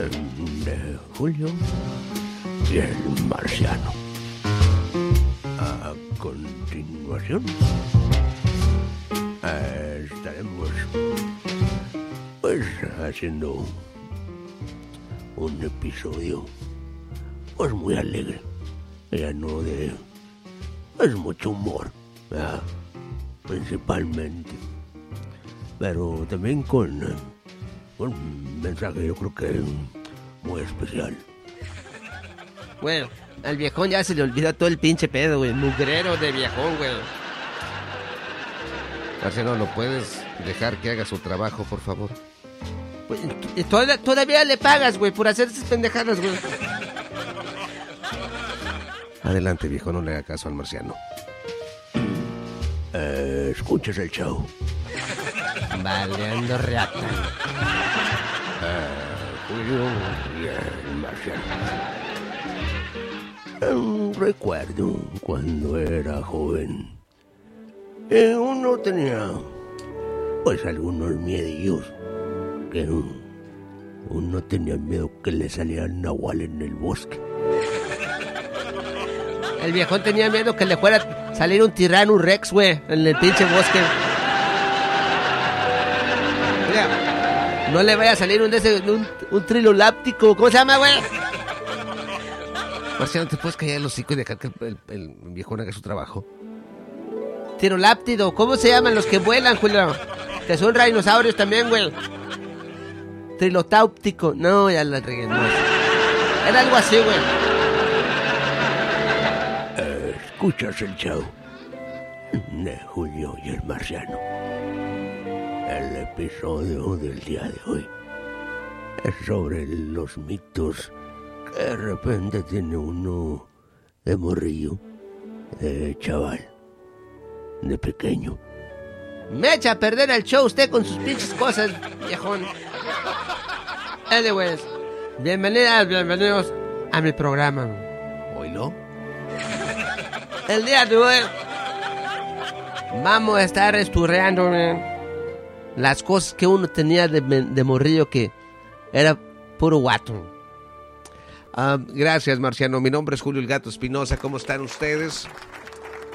De Julio y el Marciano. A continuación, estaremos pues haciendo un episodio pues muy alegre. Ya no de pues mucho humor, principalmente. Pero también con un mensaje yo creo que muy especial. Bueno, al viejón ya se le olvida todo el pinche pedo, güey. Mugrero de viejón, güey. Marciano, ¿no puedes dejar que haga su trabajo, por favor? Pues, toda- todavía le pagas, güey, por hacer esas pendejadas, güey. Adelante, viejo, no le haga caso al marciano. Eh, escuchas el show. Baleando reata. Julio recuerdo cuando era joven. eh, uno tenía pues algunos miedillos. Que uno tenía miedo que le salieran nahual en el bosque. El viejón tenía miedo que le fuera a salir un tirano rex, güey, en el pinche bosque. No le vaya a salir un, un, un triloláptico. ¿Cómo se llama, güey? Marciano, ¿te puedes callar el hocico y dejar que el, el, el viejón haga su trabajo? Tiroláptido. ¿Cómo se llaman los que vuelan, Julio? Que son dinosaurios también, güey. Trilotáptico. No, ya la regué. no. Era algo así, güey. Eh, escuchas el show de Julio y el Marciano. Episodio del día de hoy es sobre los mitos que de repente tiene uno de morrillo, de chaval, de pequeño. Me echa a perder el show usted con sus pinches cosas, viejón. Anyways, bienvenidas, bienvenidos a mi programa. ¿Oílo? El día de hoy vamos a estar esturreando man, las cosas que uno tenía de, de morrillo que era puro guato. Ah, gracias, Marciano. Mi nombre es Julio el Gato Espinosa. ¿Cómo están ustedes?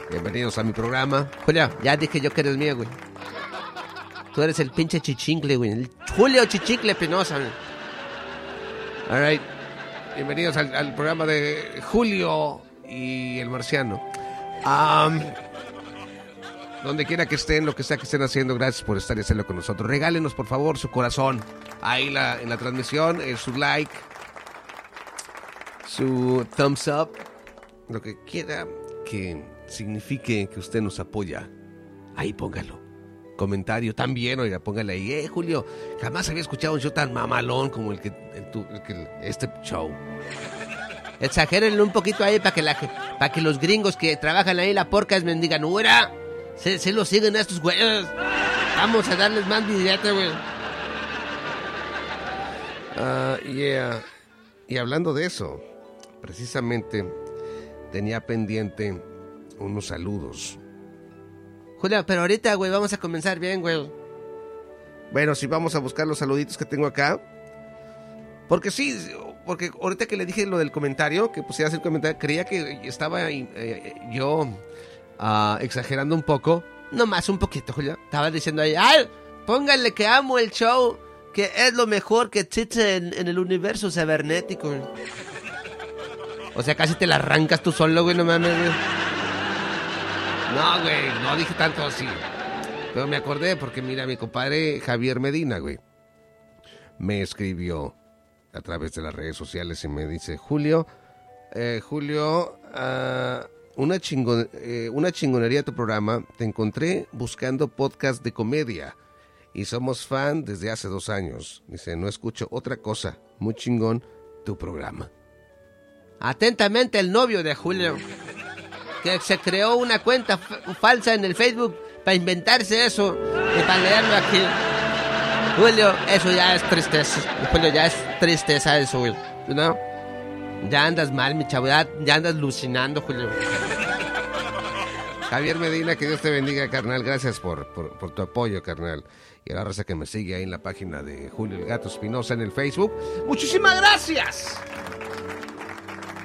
Bienvenidos a mi programa. Julio, ya dije yo que eres mío, güey. Tú eres el pinche chichincle, güey. El Julio Chichincle güey. All right. Bienvenidos al, al programa de Julio y el Marciano. Am, donde quiera que estén, lo que sea que estén haciendo, gracias por estar y hacerlo con nosotros. Regálenos, por favor, su corazón. Ahí en la transmisión, eh, su like, su thumbs up, lo que quiera que signifique que usted nos apoya. Ahí póngalo. Comentario también, oiga, póngale ahí. Eh, Julio, jamás había escuchado un show tan mamalón como el que, el este show. Exagérenlo un poquito ahí para que, la, que los gringos que trabajan ahí la porca me digan, ¡Ura! Se, se lo siguen a estos güeyes. Vamos a darles más billete, güey. Ah, yeah. Y hablando de eso, precisamente tenía pendiente unos saludos. Julio, pero ahorita, güey, vamos a comenzar bien, güey. Bueno, si vamos a buscar los saluditos que tengo acá. Porque sí, porque ahorita que le dije lo del comentario, que pusiera el comentario, creía que estaba eh, yo ah, exagerando un poco. No más un poquito, Julio. Estaba diciendo ahí, ¡ay! Pónganle que amo el show, que es lo mejor que existe en, el universo cibernético. güey". O sea, casi te la arrancas tú solo, güey, no mames, güey. No, güey, no dije tanto así. Pero me acordé porque, mira, mi compadre Javier Medina, güey, me escribió a través de las redes sociales y me dice, Julio, eh, Julio, ah, una, chingon- eh, una chingonería tu programa. Te encontré buscando podcast de comedia. Y somos fan desde hace dos años. Dice, no escucho otra cosa. Muy chingón tu programa. Atentamente el novio de Julio. Que se creó una cuenta fa- falsa en el Facebook para inventarse eso y para leerlo aquí. Julio, eso ya es tristeza. Julio, ya es tristeza eso. ¿No? Ya andas mal, mi chavo. Ya, andas alucinando, Julio. Javier Medina, que Dios te bendiga, carnal. Gracias por, por, por tu apoyo, carnal. Y a la raza que me sigue ahí en la página de Julio el Gato Espinosa en el Facebook. ¡Muchísimas gracias!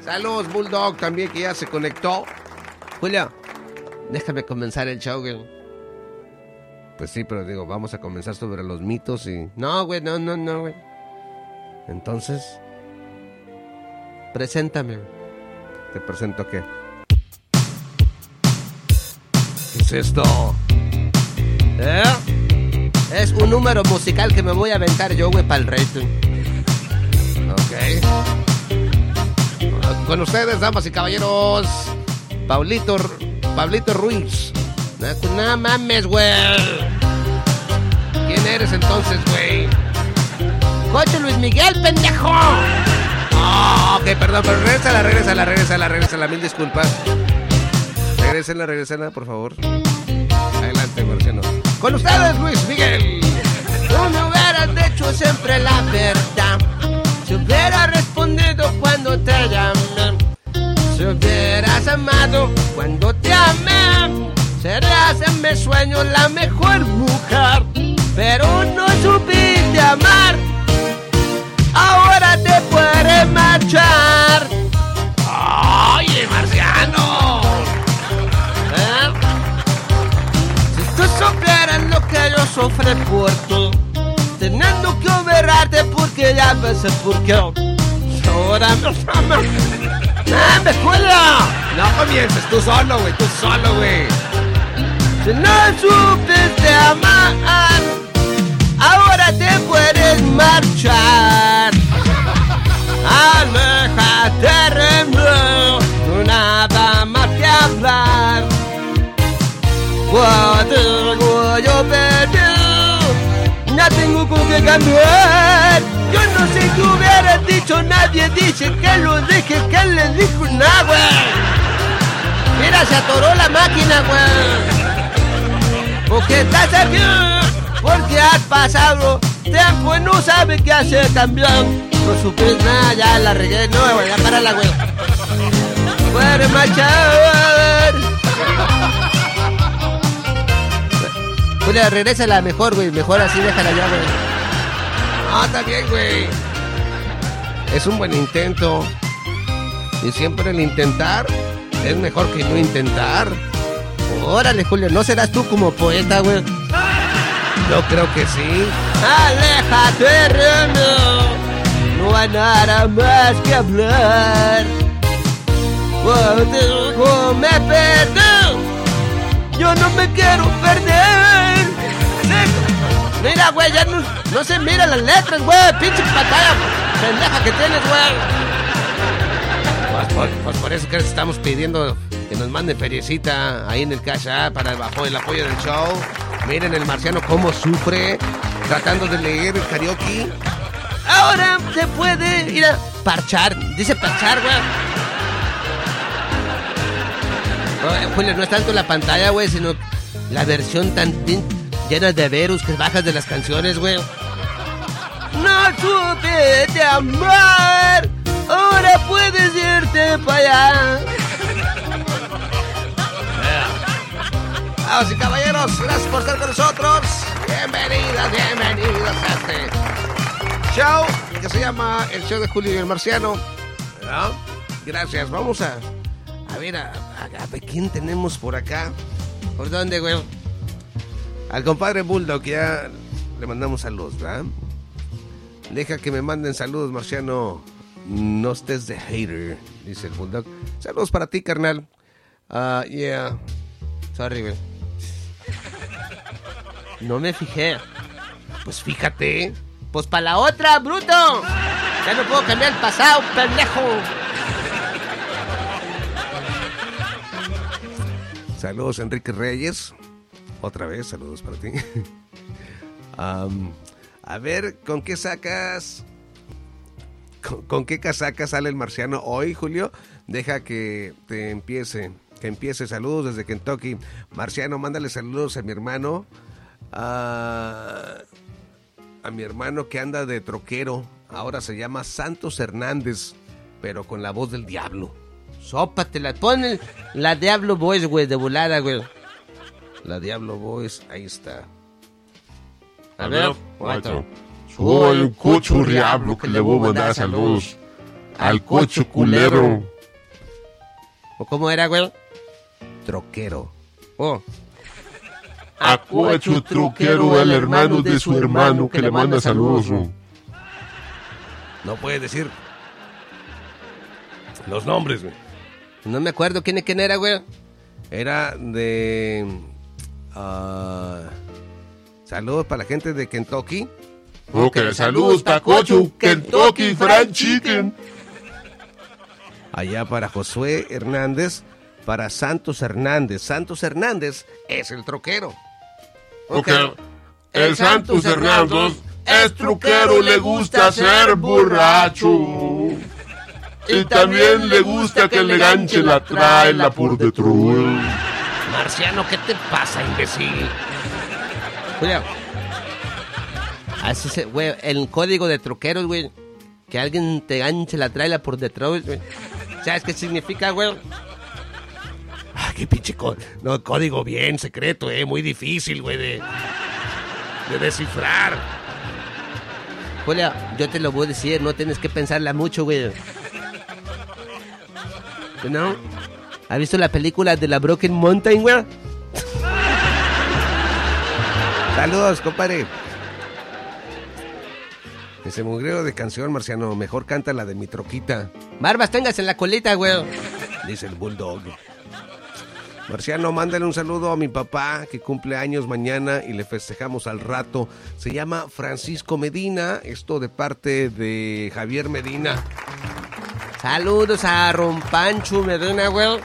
Saludos, Bulldog, también que ya se conectó. Julio, déjame comenzar el show, güey. Pues sí, pero digo, vamos a comenzar sobre los mitos y... No, güey, no, no, no, güey. Entonces, Preséntame. te presento qué. ¿Qué es esto? ¿Eh? Es un número musical que me voy a aventar yo, güey, para el rating. Ok. Con ustedes, damas y caballeros, Paulito, Pablito Ruiz. No, no mames, güey. ¿Quién eres entonces, güey? Coche Luis Miguel, pendejo. Ok, perdón, pero regrésala, regrésala, regrésala, regrésala, mil disculpas. Regrésenla, regrésenla, por favor. Adelante, Marciano. Con ustedes, Luis Miguel. Tú me hubieras dicho siempre la verdad. Si hubiera respondido cuando te llamé. Si hubieras amado cuando te amé. Serías en mis sueños la mejor mujer. Pero no supiste amar. Te puedes marchar. ¡Oye, Marciano! ¿Eh? Si tú supieras lo que yo sufrí por ti, teniendo que operarte porque ya ves por qué. Ahora amas. ¡Ah, me cuela! No comiences, tú solo, güey, tú solo, güey. Si no supiste amar, ahora te puedes marchar. Aléjate de mí, nada más que hablar. Cuando yo perdí, ya tengo con qué cambiar. Yo no sé qué hubiera dicho, nadie dice que lo dije, que le dijo nada, güey. Mira, se atoró la máquina, güey. Porque estás aquí, porque has pasado tiempo y no sabes qué hacer también. No supiste nada, ya la regué, no, güey, ya para la güey. Puede marchar. Julia, regrésala mejor, güey, mejor así, déjala ya, güey. Ah, está bien, güey. Es un buen intento. Y siempre el intentar es mejor que no intentar. Órale, Julio, ¿no serás tú como poeta, güey? Yo creo que sí. Aléjate, Reno. No hay nada más que hablar. Cuando me perdí, yo no me quiero perder. Mira, güey, ya no, no se miran las letras, güey. Pinche pantalla pendeja que tienes, güey. Pues por, pues por eso que les estamos pidiendo que nos manden feriecita ahí en el Cash App para el apoyo, el apoyo del show. Miren el marciano cómo sufre tratando de leer el karaoke. Ahora se puede ir a parchar. Dice parchar, güey. Julio, no es tanto la pantalla, güey, sino la versión tan llena de verus que bajas de las canciones, güey. No supe de amar. Ahora puedes irte para allá. Damas y caballeros, gracias por estar con nosotros. Bienvenidas, bienvenidos a este show que se llama El Show de Julio y el Marciano. ¿verdad? Gracias, vamos a, a ver a, a- a quién tenemos por acá. ¿Por dónde, güey? Al compadre Bulldog, ya le mandamos saludos, ¿verdad? Deja que me manden saludos, Marciano. No estés de hater, dice el Bulldog. Saludos para ti, carnal. Ah, yeah. Sorry, güey. No me fijé. Pues fíjate. Pues para la otra, bruto. Ya no puedo cambiar el pasado, pendejo. Saludos, Enrique Reyes. Otra vez, saludos para ti. A ver, ¿con qué sacas? ¿Con, qué casaca sale el marciano hoy, Julio? Deja que te empiece. Que empiece. Saludos desde Kentucky. Marciano, mándale saludos a mi hermano. A, a mi hermano que anda de troquero. Ahora se llama Santos Hernández, pero con la voz del diablo. Sópatela. Pon el- la Diablo Boys, güey, de volada, güey. La Diablo Boys, ahí está. A ver, Cuatro. Soy un cocho diablo que le voy a mandar saludos al cocho culero. ¿O cómo era, güey? Troquero. Oh. A cocho truquero, el hermano de su hermano que le manda saludos. No puede decir los nombres, güey. No me acuerdo quién, quién era, güey. Era de... ah, saludos para la gente de Kentucky. Ok, saludos para cocho, Kentucky Fried Chicken. Allá para Josué Hernández. Para Santos Hernández. Santos Hernández es el troquero. Ok, el Santos Hernández es truquero, le gusta ser borracho. Y también le gusta que le ganche la traila por detrás. Marciano, ¿qué te pasa, imbécil? Julio. Así se, güey, el código de troqueros, güey. Que alguien te ganche la traila por detrás, güey. ¿Sabes qué significa, güey? Qué pinche no, código bien secreto, eh. Muy difícil, güey, de, de descifrar. Julio, yo te lo voy a decir, no tienes que pensarla mucho, güey. ¿No? ¿Has visto la película de la Broken Mountain, güey? Saludos, compadre. Ese mugrero de canción, Marciano. Mejor canta la de mi troquita, Barbas, tengas en la colita, güey. dice el bulldog. Marciano, mándale un saludo a mi papá que cumple años mañana y le festejamos al rato. Se llama Francisco Medina, esto de parte de Javier Medina. Saludos a Rompancho Medina, güey.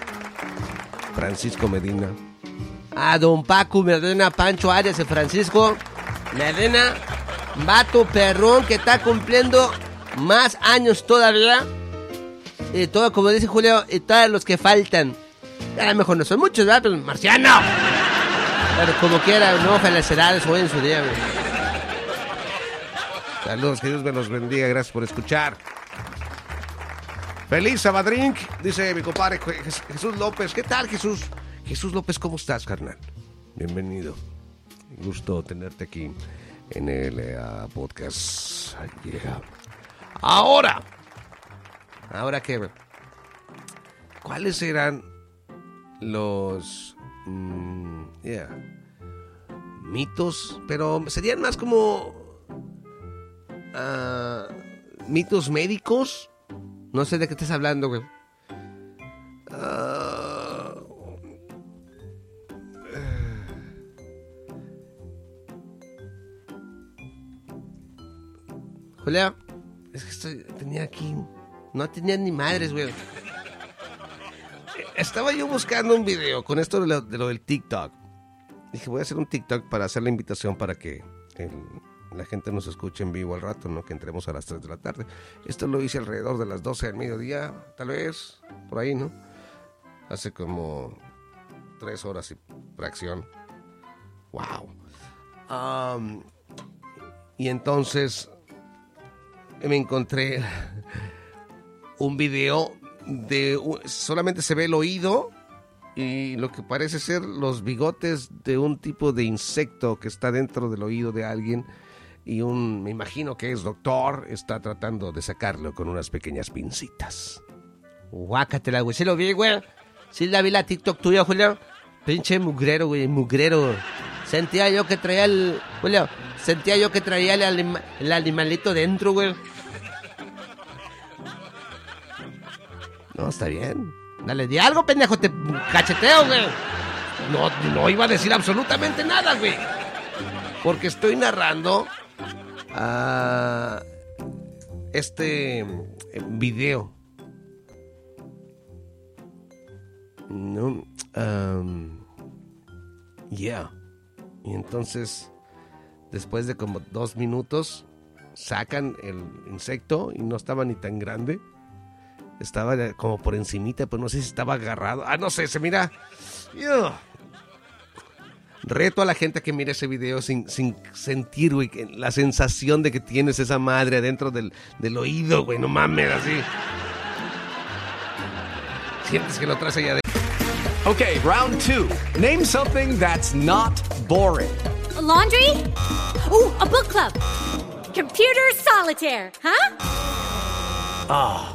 Francisco Medina. A Don Paco Medina, Pancho Arias y Francisco Medina. Vato perrón que está cumpliendo más años todavía. Y todo, como dice Julio, y todos los que faltan. A lo mejor no son muchos, ¿verdad? Marciano. Pero como quiera, no, felicidades hoy en su día. Saludos, que Dios me los bendiga. Gracias por escuchar. Feliz Sabadrink, dice mi compadre Je- Jesús López. ¿Qué tal, Jesús? Jesús López, ¿cómo estás, carnal? Bienvenido. Gusto tenerte aquí en el eh, ah, podcast. Yeah. Ahora, Ahora que. ¿cuáles eran los mm, yeah, mitos? Pero serían más como ah, mitos médicos. No sé de qué estás hablando, güey. Ah, Julio, es que estoy- tenía aquí. No tenía ni madres, güey. Estaba yo buscando un video con esto de lo, de lo del TikTok. Dije, voy a hacer un TikTok para hacer la invitación para que la gente nos escuche en vivo al rato, ¿no? Que entremos a las 3 de la tarde. Esto lo hice alrededor de las 12 del mediodía, tal vez, por ahí, ¿no? Hace como 3 horas y fracción. ¡Wow! Y entonces me encontré un video de solamente se ve el oído y lo que parece ser los bigotes de un tipo de insecto que está dentro del oído de alguien y un me imagino que es doctor está tratando de sacarlo con unas pequeñas pincitas. Guácatela, güey. ¿Sí lo vi, güey? ¿Sí la vi la TikTok tuya, Julio? Pinche mugrero, güey, mugrero. Sentía yo que traía el... Julio, sentía yo que traía el, el animalito dentro, güey. No, está bien. Dale, di algo, pendejo, te cacheteo, güey. No, no iba a decir absolutamente nada, güey. Porque estoy narrando ah, este eh, video. No, Yeah. Y entonces, después de como dos minutos, sacan el insecto y no estaba ni tan grande. Estaba como por encimita, pero no sé si estaba agarrado. Ah, no sé, se mira... Ew. Reto a la gente que mire ese video sin, sin sentir, güey, la sensación de que tienes esa madre adentro del, del oído, güey. No mames, así. Sientes que lo traes allá de... Okay, round two. Name something that's not boring. A laundry? Ooh, a book club. Computer solitaire, huh?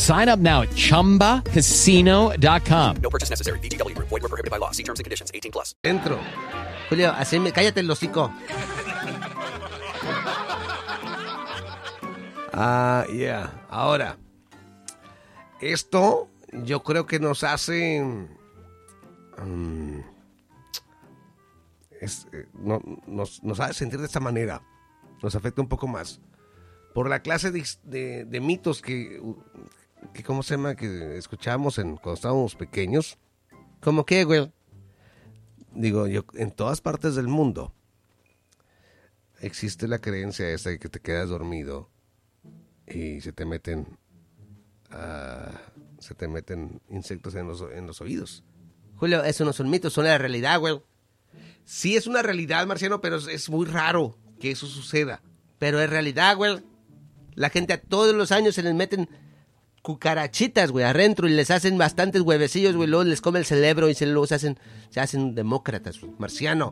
Sign up now at chumbacasino.com. No purchase necessary. VGW Group. Void where prohibited by law. See terms and conditions. 18 plus. Dentro. Julio, así me... cállate el hocico. Ah, yeah. Ahora, esto yo creo que nos hace... mm, es, eh, no- nos, nos hace sentir de esta manera. Nos afecta un poco más. Por la clase de, de- de mitos que, que, ¿cómo se llama? Que escuchábamos en, cuando estábamos pequeños. ¿Cómo qué, güey? digo yo, en todas partes del mundo existe la creencia esa de que te quedas dormido y se te meten ah, se te meten insectos en los, en los oídos. Julio, eso no son mitos, son la realidad, güey. Sí es una realidad, Marciano, pero es, es muy raro que eso suceda. Pero es realidad, güey. La gente a todos los años se les meten cucarachitas, güey, adentro y les hacen bastantes huevecillos, güey, luego les come el cerebro y se, se hacen, se hacen demócratas, güey, marciano.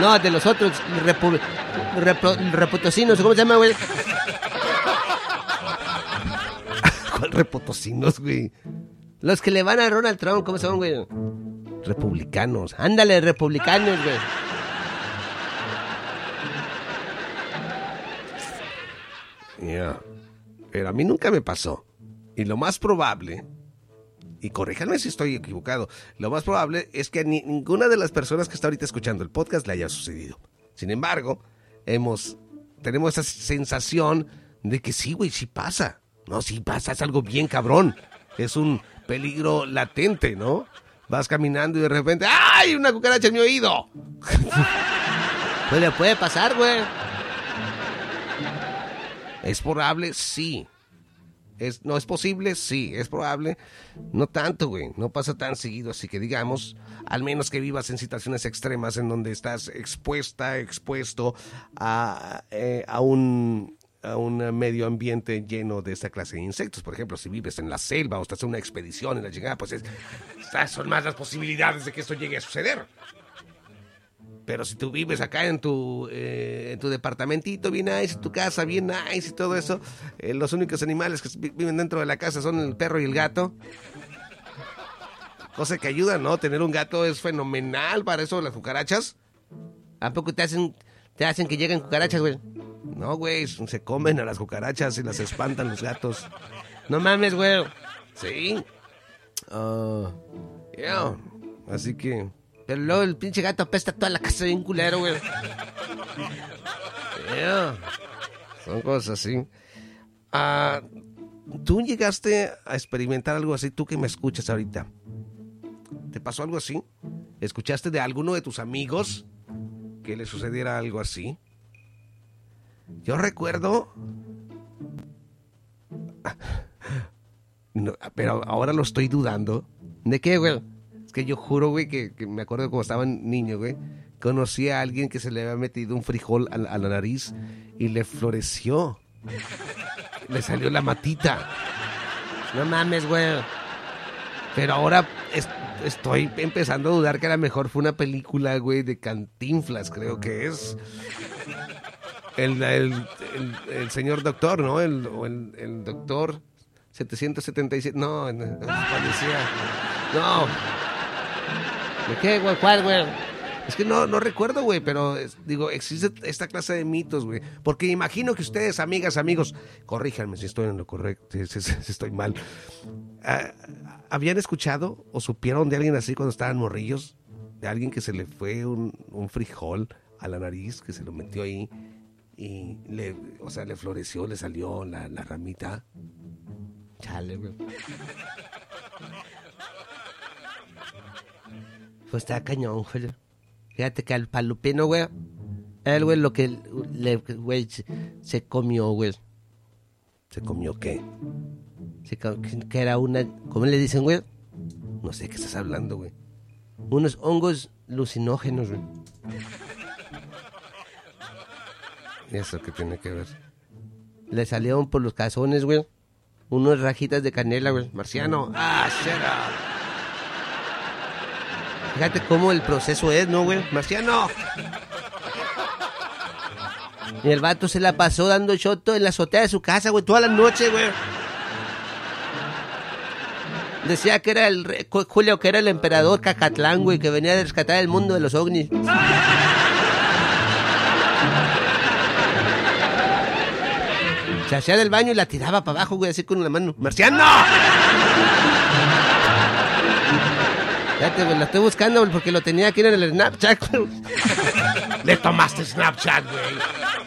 No, de los otros, repu- reputocinos, ¿cómo se llama, güey? ¿Cuál repotocinos, güey? Los que le van a Donald Trump, ¿cómo se llaman, güey? Republicanos. Ándale, republicanos, güey. Ya. Pero a mí nunca me pasó. Y lo más probable, y corríjanme si estoy equivocado, lo más probable es que a ni- ninguna de las personas que está ahorita escuchando el podcast le haya sucedido. Sin embargo, hemos, tenemos esa sensación de que sí, güey, sí pasa. No, sí pasa, es algo bien cabrón. Es un peligro latente, ¿no? Vas caminando y de repente, ¡ay! Una cucaracha en mi oído. pues le puede pasar, güey. ¿Es probable? Sí. ¿Es, ¿No es posible? Sí. ¿Es probable? No tanto, güey. No pasa tan seguido. Así que digamos, al menos que vivas en situaciones extremas en donde estás expuesta, expuesto a, eh, a un a un medio ambiente lleno de esta clase de insectos. Por ejemplo, si vives en la selva o estás en una expedición en la llegada, pues es, son más las posibilidades de que esto llegue a suceder. Pero si tú vives acá en tu, eh, en tu departamentito bien nice, tu casa bien nice y todo eso, eh, los únicos animales que vi- viven dentro de la casa son el perro y el gato. Cosa que ayuda, ¿no? Tener un gato es fenomenal para eso las cucarachas. ¿A poco te hacen, te hacen que lleguen cucarachas, güey? No, güey, se comen a las cucarachas y las espantan los gatos. No mames, güey. Sí. Ah, yeah. Así que... Pero luego el pinche gato apesta toda la casa bien culero, güey. Yeah. Son cosas así. Ah, ¿Tú llegaste a experimentar algo así, tú que me escuchas ahorita? ¿Te pasó algo así? ¿Escuchaste de alguno de tus amigos que le sucediera algo así? Yo recuerdo... Pero ahora lo estoy dudando. ¿De qué, güey? Que yo juro, güey, que, me acuerdo cuando estaba niño, güey. Conocí a alguien que se le había metido un frijol a, a la nariz y le floreció. Le salió la matita. No mames, güey. Pero ahora es- estoy empezando a dudar que a lo mejor fue una película, güey, de Cantinflas, creo que es. El, el, el- señor doctor, ¿no? El, el, doctor 777. No, no, no, parecía. No. ¿De qué, güey? ¿Cuál, güey? Es que no, no recuerdo, güey, pero es- digo, existe esta clase de mitos, güey. Porque imagino que ustedes, amigas, amigos, corríjanme si estoy en lo correcto, si, si- si estoy mal. Ah, ¿Habían escuchado o supieron de alguien así cuando estaban morrillos? De alguien que se le fue un, un frijol a la nariz, que se lo metió ahí y le, o sea, le floreció, le salió la, la ramita. Chale, güey. Pues está cañón, güey. Fíjate que al palupino, güey, él, güey, lo que le, güey, se, comió, güey. ¿Se comió qué? Se que que era una, ¿cómo le dicen, güey? No sé qué estás hablando, güey. Unos hongos alucinógenos, güey. ¿Y eso qué tiene que ver? Le salieron por los calzones, güey. Unas rajitas de canela, güey. Marciano. Ah, será. Fíjate cómo el proceso es, ¿no, güey? Marciano. Y el vato se la pasó dando shoto en la azotea de su casa, güey, toda la noche, güey. Decía que era el re- Ju- Julio, que era el emperador Cacatlán, güey, que venía a rescatar el mundo de los ovnis. Se hacía del baño y la tiraba para abajo, güey, así con la mano. ¡Marciano! Fíjate, güey, lo estoy buscando porque lo tenía aquí en el Snapchat. Le tomaste Snapchat, güey.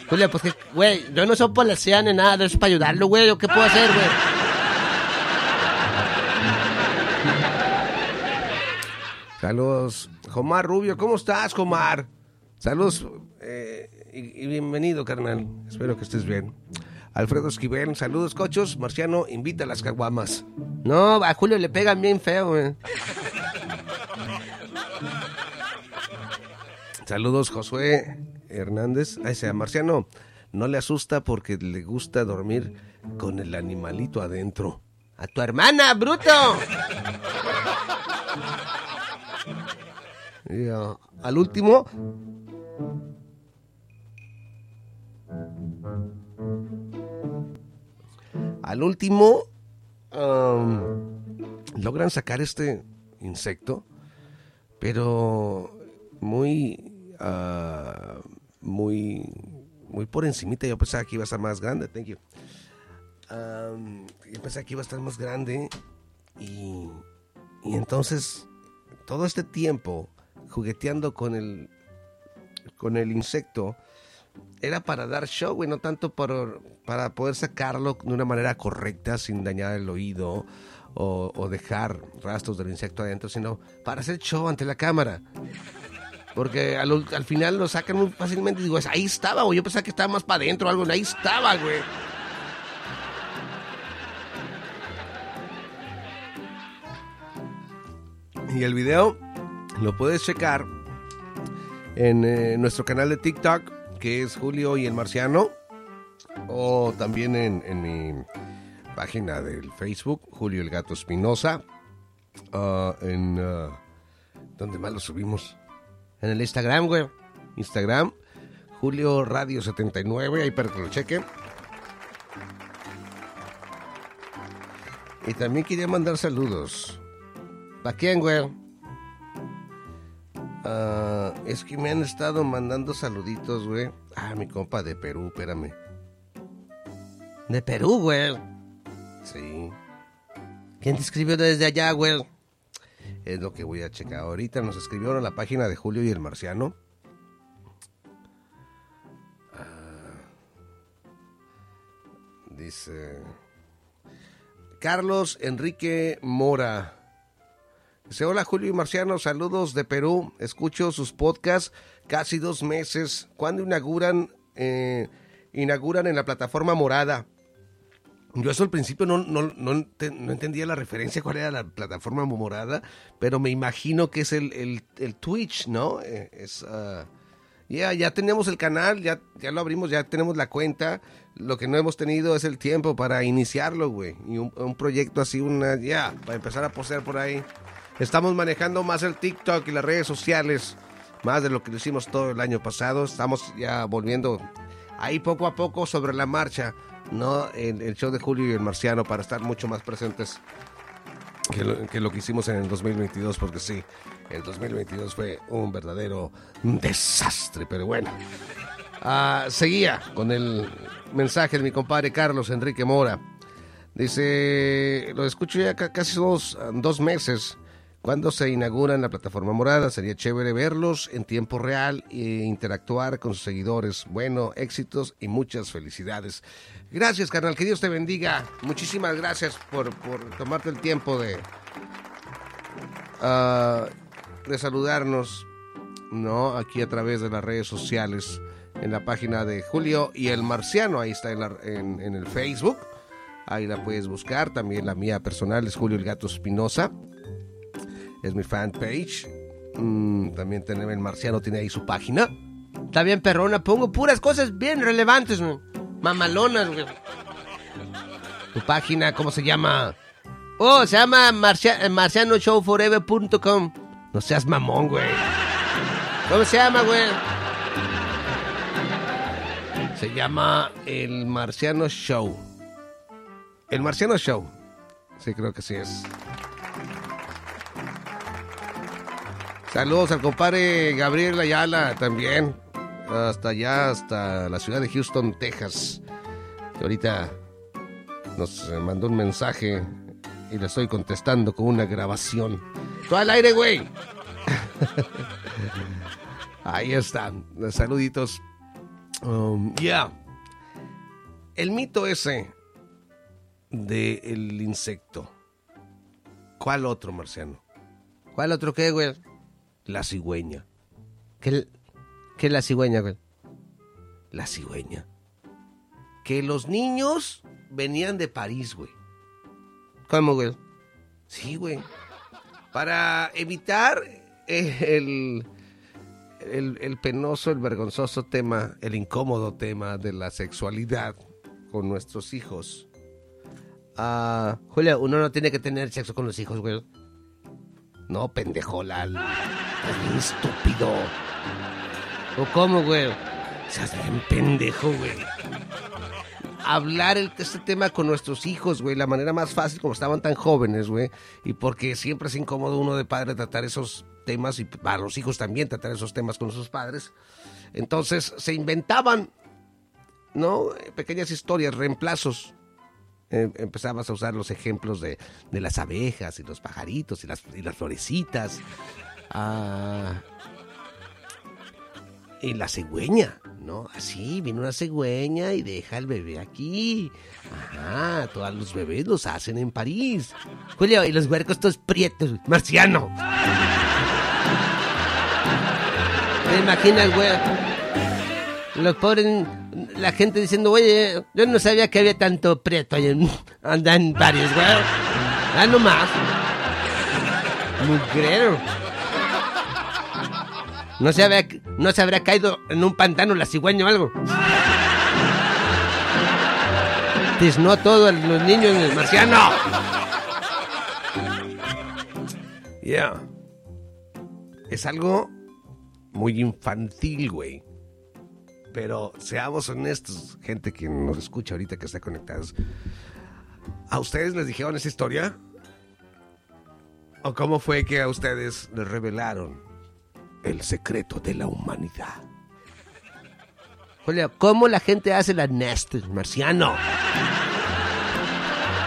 Julio, pues que, güey, yo no soy policía ni nada eso para ayudarlo, güey. ¿Yo qué puedo hacer, güey? Saludos, Jomar Rubio. ¿Cómo estás, Jomar? Saludos eh, y, y bienvenido, carnal. Espero que estés bien. Alfredo Esquivel, saludos, cochos. Marciano, invita a las caguamas. No, a Julio le pegan bien feo, güey. Saludos, Josué Hernández. Ahí sea, Marciano, no le asusta porque le gusta dormir con el animalito adentro. ¡A tu hermana, bruto! Al último. Al último. logran sacar este insecto. Pero muy. ah, muy. Muy por encimita. Yo pensaba que iba a estar más grande. Thank you. Am, yo pensaba que iba a estar más grande. Y. Y entonces. Todo este tiempo jugueteando con el. Con el insecto. Era para dar show, güey, no tanto por, para poder sacarlo de una manera correcta sin dañar el oído o, dejar rastros del insecto adentro, sino para hacer show ante la cámara. Porque al final lo sacan muy fácilmente y digo, ahí estaba, güey. Yo pensaba que estaba más para adentro o algo. Ahí estaba, güey. Y el video lo puedes checar en eh, nuestro canal de TikTok, que es Julio y el Marciano, o también en, en mi página del Facebook, Julio el Gato Espinosa, ah, en... ah, ¿Dónde más lo subimos? En el Instagram, güey. Instagram, Julio Radio 79, ahí para que lo chequen. Y también quería mandar saludos. ¿Para quién, güey? Ah, es que me han estado mandando saluditos, güey. Ah, mi compa de Perú, espérame. ¿De Perú, güey? Sí. ¿Quién te escribió desde allá, güey? Es lo que voy a checar ahorita. Nos escribieron a la página de Julio y el Marciano. Ah, dice... Carlos Enrique Mora. Hola Julio y Marciano, saludos de Perú. Escucho sus podcasts casi dos meses. ¿Cuándo inauguran, eh, inauguran en la plataforma morada? Yo eso al principio no, no, no, no entendía la referencia, cuál era la plataforma morada, pero me imagino que es el, el, el Twitch, ¿no? Eh, es, ah, ya, ya tenemos el canal, ya, ya lo abrimos, ya tenemos la cuenta. Lo que no hemos tenido es el tiempo para iniciarlo, güey. Y un, un proyecto así, una, ya, para empezar a postear por ahí. Estamos manejando más el TikTok y las redes sociales, más de lo que lo hicimos todo el año pasado. Estamos ya volviendo ahí poco a poco sobre la marcha, ¿no? En el show de Julio y el Marciano para estar mucho más presentes que lo que, hicimos en el 2022, porque sí, el 2022 fue un verdadero desastre, pero bueno. Ah, seguía con el mensaje de mi compadre Carlos Enrique Mora. Dice, lo escucho ya ca- casi dos, dos meses. Cuando se inaugura la plataforma morada, sería chévere verlos en tiempo real e interactuar con sus seguidores. Bueno, éxitos y muchas felicidades. Gracias, carnal. Que Dios te bendiga. Muchísimas gracias por, por tomarte el tiempo de, ah, saludarnos, ¿no? Aquí a través de las redes sociales, en la página de Julio y el Marciano. Ahí está en, la- en el Facebook. Ahí la puedes buscar. También la mía personal es Julio el Gato Espinosa. Es mi fanpage. Mm, también tenemos el Marciano, tiene ahí su página. Está bien, perrona. Pongo puras cosas bien relevantes, güey. Mamalonas, güey. Tu página, ¿cómo se llama? Oh, se llama Marcia- eh, marcianoshowforever.com. No seas mamón, güey. ¿Cómo se llama, güey? Se llama El Marciano Show. El Marciano Show. Sí, creo que sí es. Saludos al compadre Gabriel Ayala también. Hasta allá, hasta la ciudad de Houston, Texas. Que ahorita nos mandó un mensaje y le estoy contestando con una grabación. Todo al aire, güey. Ahí están. Saluditos. Um, ya. El mito ese del insecto. ¿Cuál otro, Marciano? ¿Cuál otro qué, güey? La cigüeña. ¿Qué, qué es la cigüeña, güey? La cigüeña. Que los niños venían de París, güey. ¿Cómo, güey? Sí, güey. Para evitar eh, el, el, el penoso, el vergonzoso tema, el incómodo tema de la sexualidad con nuestros hijos. Ah, Julio, uno no tiene que tener sexo con los hijos, güey. No, pendejo, Lal. Estás estúpido. ¿O cómo, güey? Estás bien pendejo, güey. Hablar el- este tema con nuestros hijos, güey, la manera más fácil como estaban tan jóvenes, güey, y porque siempre es incómodo uno de padre tratar esos temas y para los hijos también tratar esos temas con sus padres. Entonces se inventaban, ¿no? Pequeñas historias, reemplazos. Eh, empezabas a usar los ejemplos de, las abejas y los pajaritos y las florecitas. Ah, y la cigüeña, ¿no? Así, viene una cigüeña y deja al bebé aquí. Ajá, todos los bebés los hacen en París. Julio, y los huercos todos prietos. Marciano. ¿Te imaginas, güey? Los pobres, la gente diciendo, oye, yo no sabía que había tanto prieto ahí en, anda en varios, güey. Ah, no más. Mugrero. No se, había, no se habrá caído en un pantano la cigüeña o algo. Tiznó todo a los niños en el marciano. Ya. Es algo muy infantil, güey. Pero seamos honestos, gente que nos escucha ahorita que está conectados. ¿A ustedes les dijeron esa historia? ¿O cómo fue que a ustedes les revelaron el secreto de la humanidad? Julio, ¿cómo la gente hace la nest, marciano?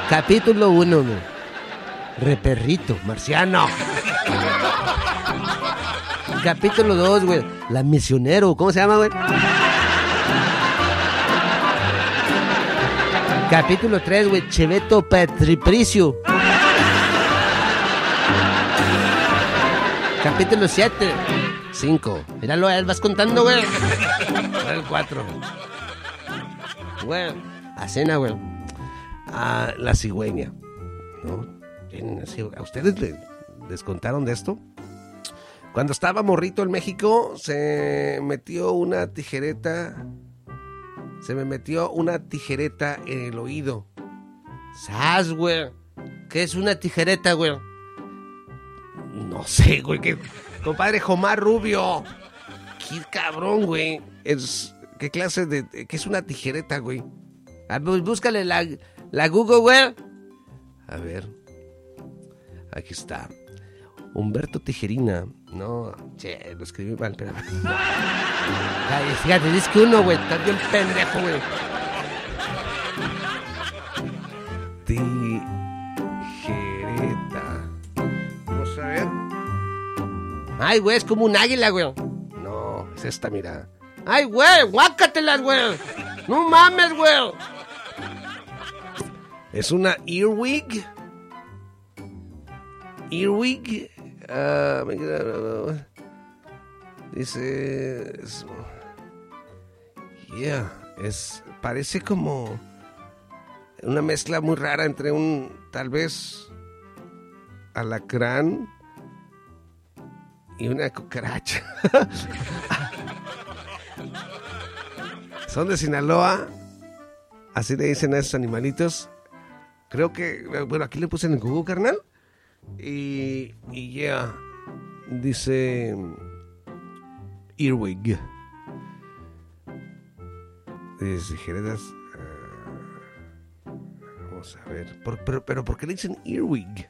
Capítulo 1, Reperrito, marciano. Capítulo 2, güey. La misionero, ¿cómo se llama, güey? Capítulo 3, güey. Cheveto Patripricio. Capítulo 7. 5. Míralo, él vas contando, güey. El 4. Güey. A cena, güey. A la cigüeña. ¿No? ¿A ustedes le- les contaron de esto? Cuando estaba morrito en México, se metió una tijereta. Se me metió una tijereta en el oído. Sas, güey. ¿Qué es una tijereta, güey? No sé, güey. Que, compadre Jomar Rubio. Qué cabrón, güey. Es, ¿Qué clase de...? ¿Qué es una tijereta, güey? A búscale la, la Google, güey. A ver. Aquí está. Humberto Tijerina. No, che, lo escribí mal, pero... Ay, fíjate, es que uno, güey, está bien pendejo, güey. Ay, güey, es como un águila, güey. No, es esta, mira. Ay, güey, guácatelas, güey. No mames, güey. Es una earwig. Earwig. ah, dice. es- yeah, es. Parece como. Una mezcla muy rara entre un. Tal vez. Alacrán. Y una cucaracha. Son de Sinaloa. Así le dicen a esos animalitos. Creo que, bueno, aquí le puse en el Google, carnal. Y, y yeah, dice Earwig. Dice tijeretas. ah, vamos a ver. Por- pero, pero, ¿por qué le dicen Earwig?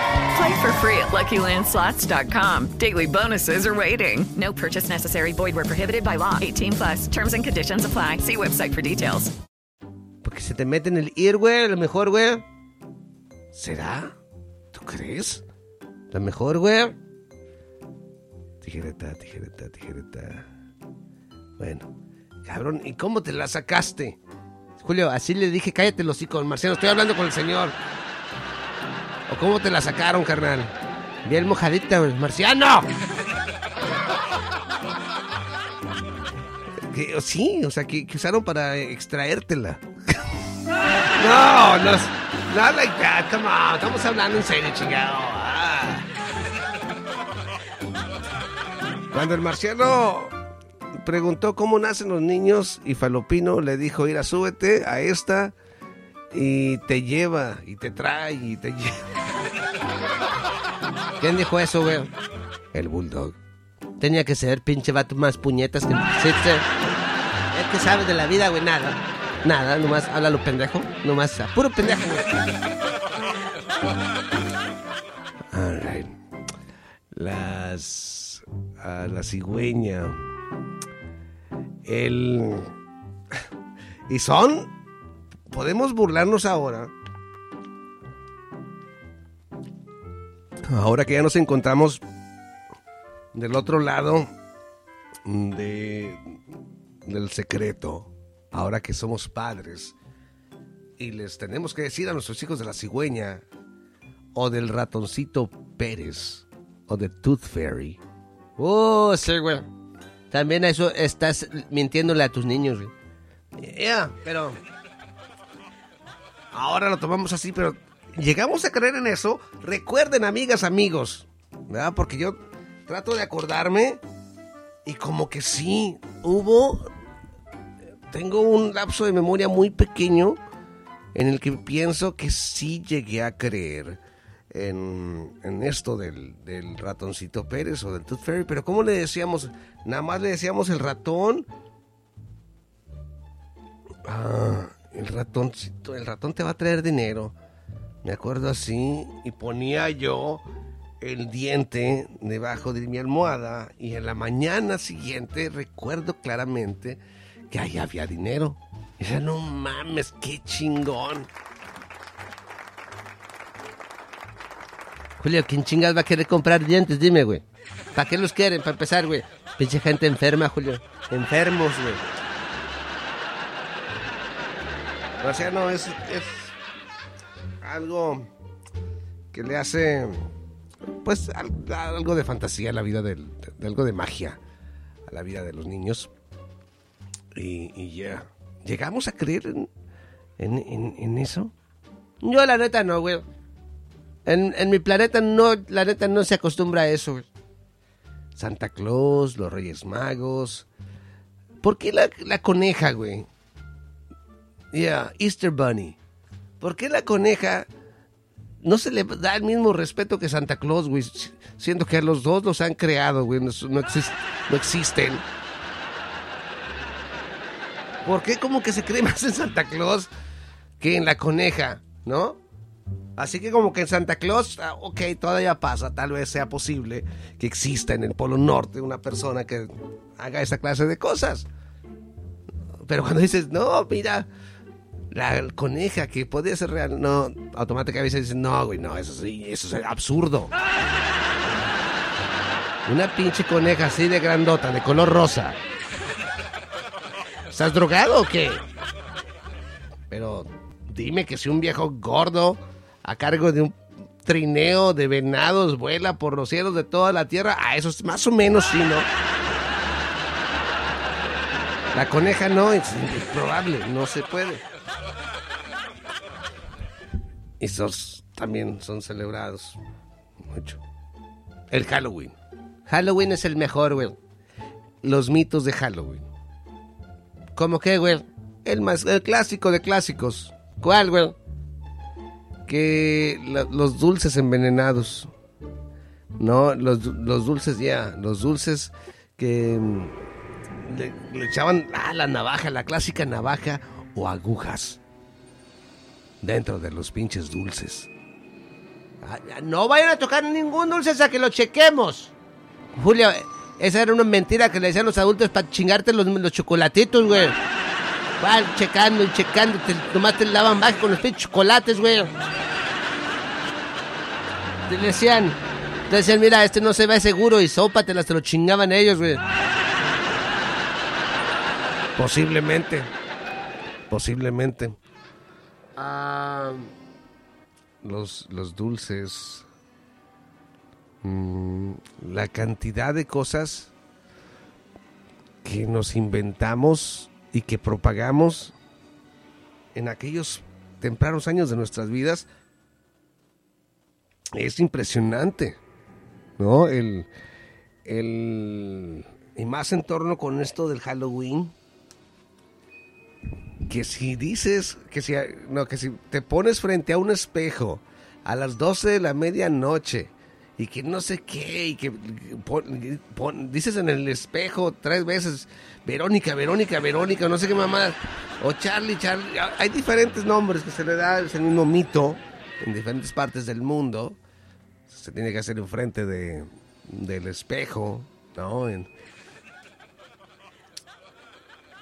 Play for free at LuckyLandSlots.com. Daily bonuses are waiting. No purchase necessary. Void where prohibited by law. 18 plus. Terms and conditions apply. See website for details. Porque se te mete en el ear, güey, a lo mejor, güey. ¿Será? ¿Tú crees? ¿La mejor, güey? Tijereta, tijereta, tijereta. Bueno, cabrón, ¿y cómo te la sacaste? Julio, así le dije, cállate los hocico, Marciano, estoy hablando con el señor. ¿O cómo te la sacaron, carnal? Bien mojadita, güey. Marciano. Sí, o sea, que, usaron para extraértela. No, no, like that, come on, estamos hablando en serio, chingado. Ah. Cuando el marciano preguntó cómo nacen los niños y Falopino le dijo, ir a súbete a esta y te lleva y te trae y te lleva. ¿Quién dijo eso, güey? El bulldog. Tenía que ser pinche vato más puñetas que... Sí. Es que sabe de la vida, güey, nada. Nada, nomás habla lo pendejo. Nomás a puro pendejo. All right. Las... la cigüeña. El... Y son... Podemos burlarnos ahora. Ahora que ya nos encontramos del otro lado de, del secreto, ahora que somos padres y les tenemos que decir a nuestros hijos de la cigüeña o del ratoncito Pérez o de Tooth Fairy. Oh, sí, güey. También a eso estás mintiéndole a tus niños, güey. Ya, pero ahora lo tomamos así, pero llegamos a creer en eso. Recuerden, amigas, amigos, ¿verdad? Porque yo trato de acordarme y como que sí, hubo... Tengo un lapso de memoria muy pequeño en el que pienso que sí llegué a creer en, en esto del, del ratoncito Pérez o del Tooth Fairy, pero ¿cómo le decíamos? Nada más le decíamos el ratón. Ah, el el ratón te va a traer dinero. Me acuerdo así y ponía yo el diente debajo de mi almohada y en la mañana siguiente recuerdo claramente que ahí había dinero Y decía, no mames, qué chingón. Julio, ¿quién chingas va a querer comprar dientes? Dime, güey. ¿Para qué los quieren? Para empezar, güey. Pinche gente enferma, Julio. Enfermos, güey. O sea, no, es, es algo que le hace, pues, al- algo de fantasía a la vida del, de algo de magia a la vida de los niños. Y, ya, llegamos a creer en, en, eso. Yo, la neta, no, güey. En, mi planeta, no, la neta, no se acostumbra a eso. Santa Claus, los Reyes Magos. ¿Por qué la, la coneja, güey? Yeah, Easter Bunny. ¿Por qué la coneja no se le da el mismo respeto que Santa Claus, güey? Siendo que a los dos los han creado, güey. No, no no existen. ¿Por qué como que se cree más en Santa Claus que en la coneja, no? Así que como que en Santa Claus, ah, ok, todavía pasa, tal vez sea posible que exista en el Polo Norte una persona que haga esa clase de cosas. Pero cuando dices, no, mira, la coneja que podría ser real, no, automáticamente dices, no, güey, no, eso sí, eso es absurdo. Una pinche coneja así de grandota, de color rosa. ¿Estás drogado o qué? Pero dime que si un viejo gordo a cargo de un trineo de venados vuela por los cielos de toda la tierra, a eso es más o menos sí, ¿no? La coneja no, es improbable, no se puede. Esos también son celebrados mucho. El Halloween. Halloween es el mejor, güey. Los mitos de Halloween. ¿Cómo qué, güey? El más, el clásico de clásicos. ¿Cuál, güey? Que los dulces envenenados. No, los, los dulces, ya, los dulces que mm, le echaban ah, la navaja, la clásica navaja o agujas dentro de los pinches dulces. Ah, No vayan a tocar ningún dulce hasta que lo chequemos. Julio, esa era una mentira que le decían los adultos para chingarte los, los chocolatitos, güey. Van checando y checando, te, nomás te lavan baja con los pinches chocolates, güey. Te decían, te decían, mira, este no se ve seguro y sópatelas, te lo chingaban ellos, güey. Posiblemente. Posiblemente. Ah, los, los dulces. Mm, la cantidad de cosas que nos inventamos y que propagamos en aquellos tempranos años de nuestras vidas es impresionante, ¿no? El, el, y más en torno con esto del Halloween, que si dices, que si, no, que si te pones frente a un espejo a las 12 de la medianoche y que no sé qué, y que dices en el espejo tres veces, Verónica, Verónica, Verónica, no sé qué mamá, o Charlie, Charlie, hay diferentes nombres que se le da, es el mismo mito en diferentes partes del mundo, se tiene que hacer enfrente de, del espejo, ¿no?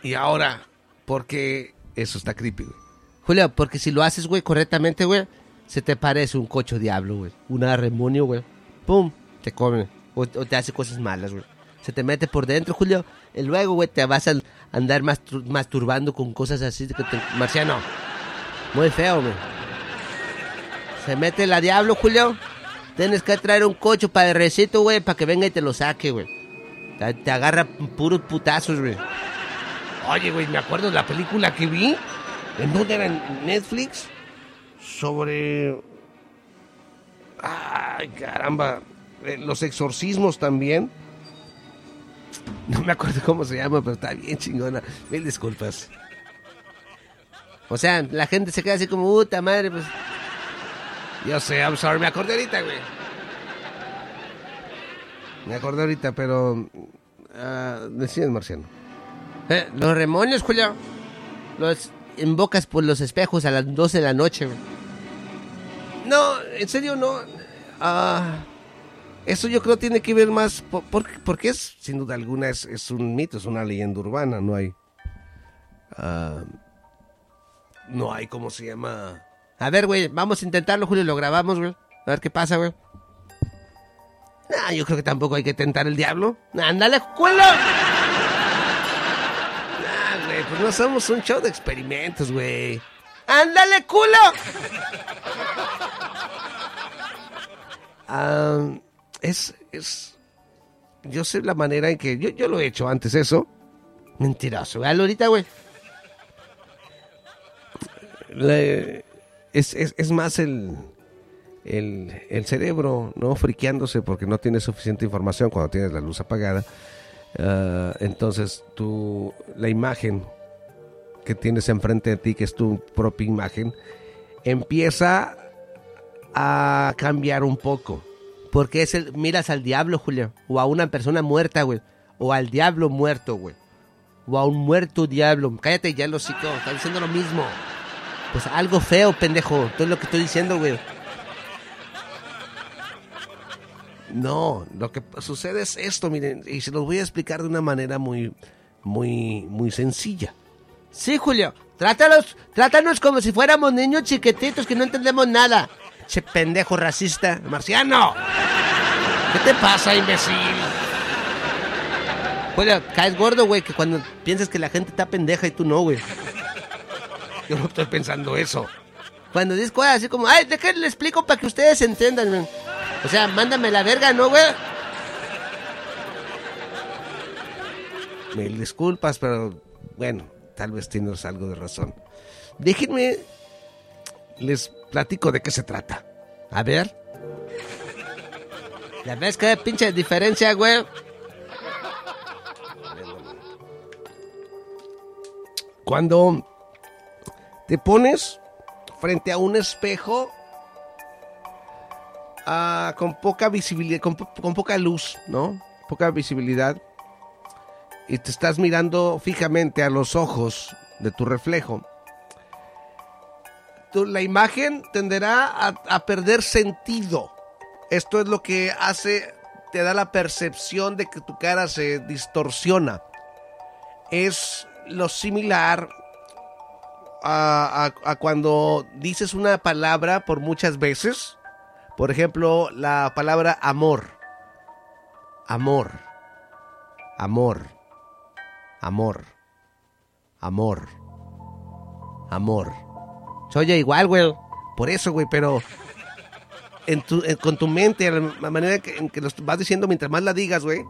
Y ahora, porque eso está creepy, güey. Julio, porque si lo haces, güey, correctamente, güey, se te parece un cocho diablo, güey. Un arremonio, güey. Pum, te come. O, te hace cosas malas, güey. Se te mete por dentro, Julio. Y luego, güey, te vas a andar mastur- masturbando con cosas así. Que te... Marciano, muy feo, güey. Se mete la diablo, Julio. Tienes que traer un cocho para el recito, güey, para que venga y te lo saque, güey. Te agarra puros putazos, güey. Oye, güey, me acuerdo de la película que vi. ¿En dónde era? ¿En Netflix? Sobre... Ay, caramba. Eh, Los exorcismos también. No me acuerdo cómo se llama, pero está bien chingona. Mil disculpas. O sea, la gente se queda así como, puta madre, pues. Yo sé, I'm sorry. Me acordé ahorita, güey. Me acordé ahorita, pero... ah, decían marciano. Eh, los demonios, Julio. Los invocas por los espejos a las 12 de la noche, güey. No, en serio, no. Ah, eso yo creo tiene que ver más, por- por- porque es, sin duda alguna, es, es un mito, es una leyenda urbana, no hay... ah, no hay, ¿cómo se llama? A ver, güey, vamos a intentarlo, Julio, lo grabamos, güey. A ver qué pasa, güey. Nah, yo creo que tampoco hay que tentar el diablo. ¡Ándale, culo! Pues no somos un show de experimentos, güey. ¡Ándale, culo! Es, es... Yo sé la manera en que... Yo, yo lo he hecho antes eso. Mentiroso. Véalo ahorita, güey. Es, es, es más el, el, el cerebro, ¿no? Friqueándose porque no tiene suficiente información cuando tienes la luz apagada. Ah, entonces, tú, la imagen que tienes enfrente de ti, que es tu propia imagen, empieza a cambiar un poco. Porque es el, miras al diablo, Julio, o a una persona muerta, güey, o al diablo muerto, güey, o a un muerto diablo. Cállate ya, los chicos, está diciendo lo mismo. Pues algo feo, pendejo, todo lo que estoy diciendo, güey. No, lo que sucede es esto, miren, y se los voy a explicar de una manera muy, muy, muy sencilla. Sí, Julio, trátalos, trátanos como si fuéramos niños chiquititos que no entendemos nada. Che pendejo racista, marciano. ¿Qué te pasa, imbécil? Julio, caes gordo, güey, que cuando piensas que la gente está pendeja y tú no, güey. Yo no estoy pensando eso. Cuando dices cosas así como, ay, déjenle explico para que ustedes entiendan, man. O sea, mándame la verga, ¿no, güey? Me disculpas, pero bueno, tal vez tienes algo de razón. Déjenme, les platico de qué se trata. A ver. ¿Ya ves qué pinche diferencia, güey? Cuando te pones frente a un espejo ah, con poca visibilidad, con, po- con poca luz, ¿no? Poca visibilidad. Y te estás mirando fijamente a los ojos de tu reflejo. tu- la imagen tenderá a, perder sentido. Esto es lo que hace, te da la percepción de que tu cara se distorsiona. Es lo similar a cuando dices una palabra por muchas veces. Por ejemplo, la palabra amor. Amor. Amor. Amor. Amor. Amor. Se oye igual, güey. Por eso, güey, pero en tu, en- con tu mente, la manera que, en que lo vas diciendo mientras más la digas, güey,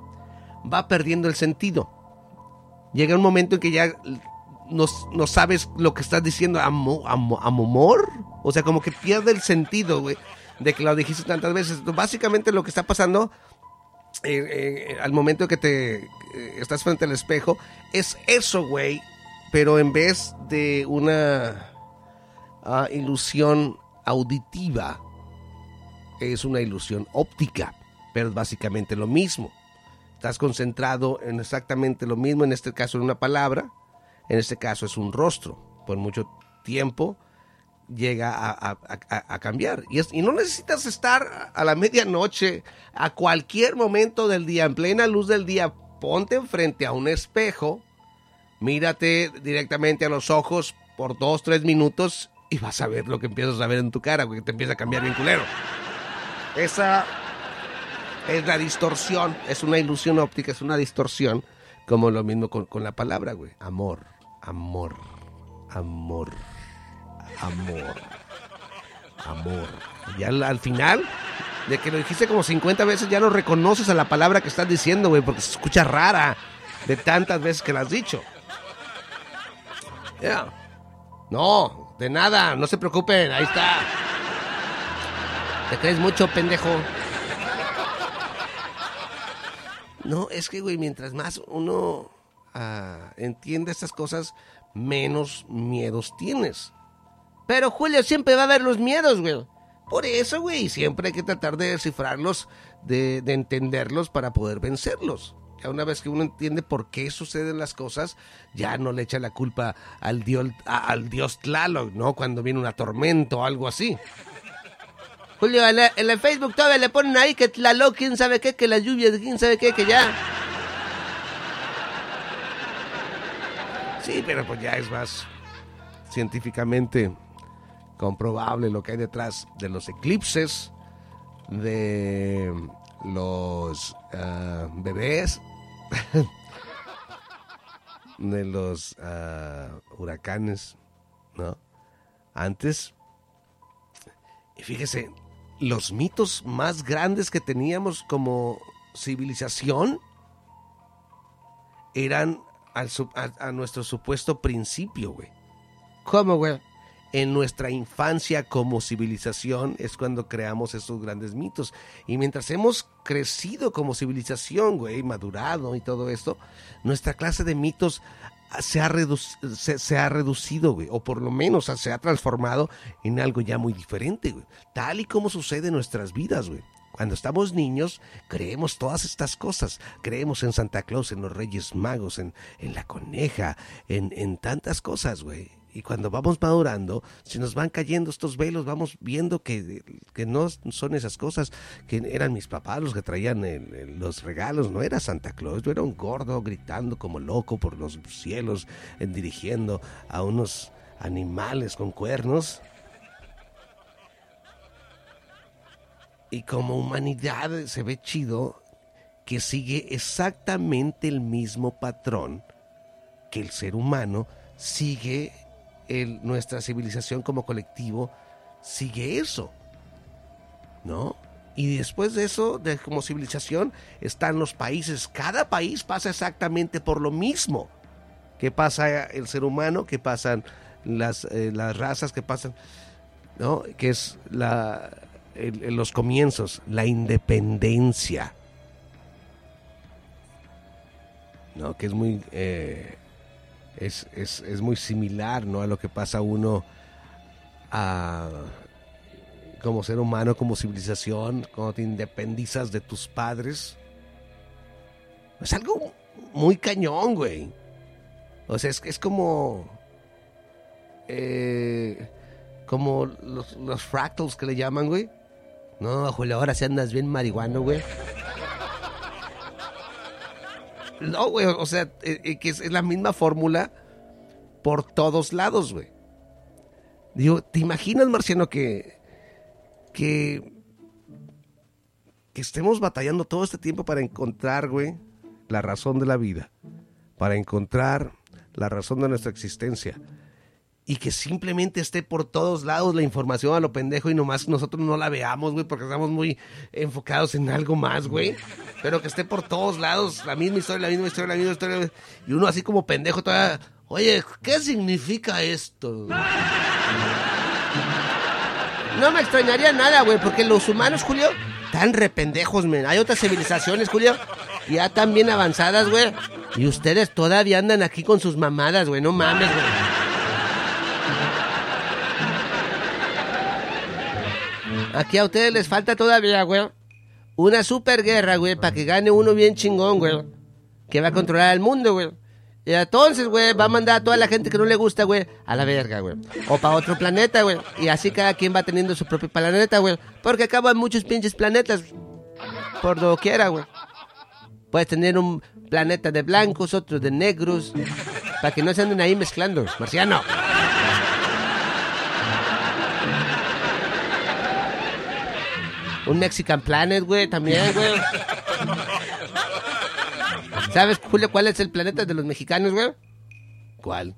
va perdiendo el sentido. Llega un momento en que ya no, no sabes lo que estás diciendo. ¿Amo, amo, amor? O sea, como que pierde el sentido, güey, de que lo dijiste tantas veces. Básicamente lo que está pasando eh, eh, al momento que te eh, estás frente al espejo es eso, güey, pero en vez de una ah, ilusión auditiva, es una ilusión óptica, pero es básicamente lo mismo. Estás concentrado en exactamente lo mismo, en este caso en una palabra, en este caso es un rostro. Por mucho tiempo llega a, cambiar. Y, es- y no necesitas estar a la medianoche, a cualquier momento del día, en plena luz del día, ponte enfrente a un espejo, mírate directamente a los ojos por dos, tres minutos y vas a ver lo que empiezas a ver en tu cara, güey, que te empieza a cambiar bien culero. Esa es la distorsión, es una ilusión óptica, es una distorsión, como lo mismo con, con la palabra, güey. Amor, amor, amor, amor, amor. Y al, al final, de que lo dijiste como 50 veces, ya no reconoces a la palabra que estás diciendo, güey, porque se escucha rara de tantas veces que la has dicho. Ya. No, de nada, no se preocupen, ahí está. Te crees mucho, pendejo. No, es que, güey, mientras más uno ah, entiende estas cosas, menos miedos tienes. Pero, Julio, siempre va a haber los miedos, güey. Por eso, güey, siempre hay que tratar de descifrarlos, de, de entenderlos para poder vencerlos. Ya una vez que uno entiende por qué suceden las cosas, ya no le echa la culpa al dios, a- al dios Tlaloc, ¿no? Cuando viene una tormenta o algo así. Julio, en, en el Facebook todavía le ponen ahí que Tlaloc, quién sabe qué, que la lluvia, quién sabe qué, que ya. Sí, pero pues ya es más. científicamente comprobable lo que hay detrás de los eclipses, de los ah, bebés, de los ah, huracanes, ¿no? Antes, y fíjese, los mitos más grandes que teníamos como civilización eran al a, a nuestro supuesto principio, güey. ¿Cómo, güey? En nuestra infancia como civilización es cuando creamos esos grandes mitos. Y mientras hemos crecido como civilización, güey, madurado y todo esto, nuestra clase de mitos se ha, reducido, güey, o por lo menos se ha transformado en algo ya muy diferente, güey. Tal y como sucede en nuestras vidas, güey. Cuando estamos niños, creemos todas estas cosas. Creemos en Santa Claus, en los Reyes Magos, en, en la coneja, en, en tantas cosas, güey. Y cuando vamos madurando, se nos van cayendo estos velos, vamos viendo que, que no son esas cosas, que eran mis papás los que traían los regalos, no era Santa Claus, yo era un gordo gritando como loco por los cielos, eh, dirigiendo a unos animales con cuernos. Y como humanidad se ve chido que sigue exactamente el mismo patrón que el ser humano sigue nuestra civilización como colectivo sigue eso ¿no? y después de eso de como civilización están los países cada país pasa exactamente por lo mismo que pasa el ser humano que pasan las, eh, las razas que pasan ¿no? que es la los comienzos la independencia ¿no? que es muy eh, es, es, es muy similar ¿no? a lo que pasa uno a, como ser humano, como civilización, cuando te independizas de tus padres. Es algo muy cañón, güey. O sea, es, es como... eh, como los, los fractals que le llaman, güey. No, Julio, ahora sí andas bien marihuano, güey. No, güey, o sea, eh, eh, que es, es la misma fórmula por todos lados, güey. Digo, ¿te imaginas, Marciano, que, que, que estemos batallando todo este tiempo para encontrar, güey, la razón de la vida, para encontrar la razón de nuestra existencia, y que simplemente esté por todos lados la información a lo pendejo y nomás nosotros no la veamos, güey, porque estamos muy enfocados en algo más, güey. Pero que esté por todos lados la misma historia, la misma historia, la misma historia. Y uno así como pendejo todavía, oye, ¿qué significa esto? No me extrañaría nada, güey, porque los humanos, Julio, tan rependejos, men. Hay otras civilizaciones, Julio, ya tan bien avanzadas, güey. Y ustedes todavía andan aquí con sus mamadas, güey, no mames, güey. Aquí a ustedes les falta todavía, güey. Una super guerra, güey, para que gane uno bien chingón, güey. Que va a controlar el mundo, güey. Y entonces, güey, va a mandar a toda la gente que no le gusta, güey, a la verga, güey. O para otro planeta, güey. Y así cada quien va teniendo su propio planeta, güey. Porque acaban muchos pinches planetas. Por doquiera, güey. Puedes tener un planeta de blancos, otro de negros. Para que no se anden ahí mezclando. Marciano. Un Mexican Planet, güey, también, güey. ¿Sabes, Julio, cuál es el planeta de los mexicanos, güey? ¿Cuál?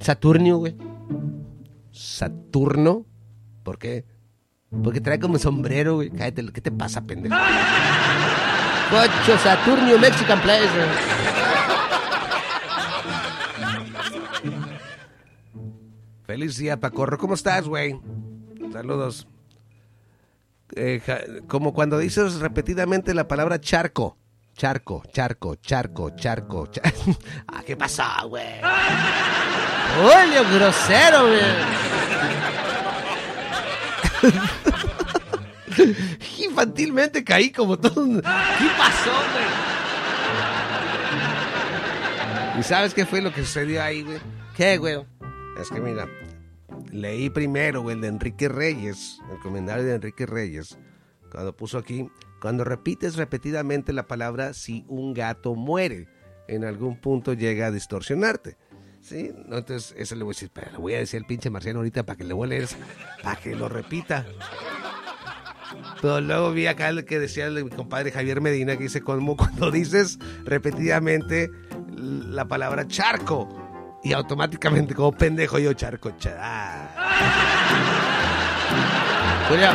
Saturnio, güey. ¿Saturno? ¿Por qué? Porque trae como sombrero, güey. Cállate, ¿qué te pasa, pendejo? Cocho, Saturnio, Mexican Planet, güey. Feliz día, Pacorro. ¿Cómo estás, güey? Saludos. Eh, como cuando dices repetidamente la palabra charco. Charco, charco, charco, charco. cha- ah, ¿qué pasa, güey? Julio, grosero, güey. Infantilmente caí como todo. ¿Qué pasó, güey? ¿Y sabes qué fue lo que sucedió ahí, güey? ¿Qué, güey? Es que mira, leí primero, el de Enrique Reyes, el comentario de Enrique Reyes, cuando puso aquí, cuando repites repetidamente la palabra si un gato muere, en algún punto llega a distorsionarte. Sí, entonces eso le voy a decir, pero voy a decir al pinche marciano ahorita para que le vuele para que lo repita. Pero luego vi acá el que decía mi compadre Javier Medina que dice como cuando dices repetidamente la palabra charco y automáticamente como pendejo yo charco. Char ah. Julia.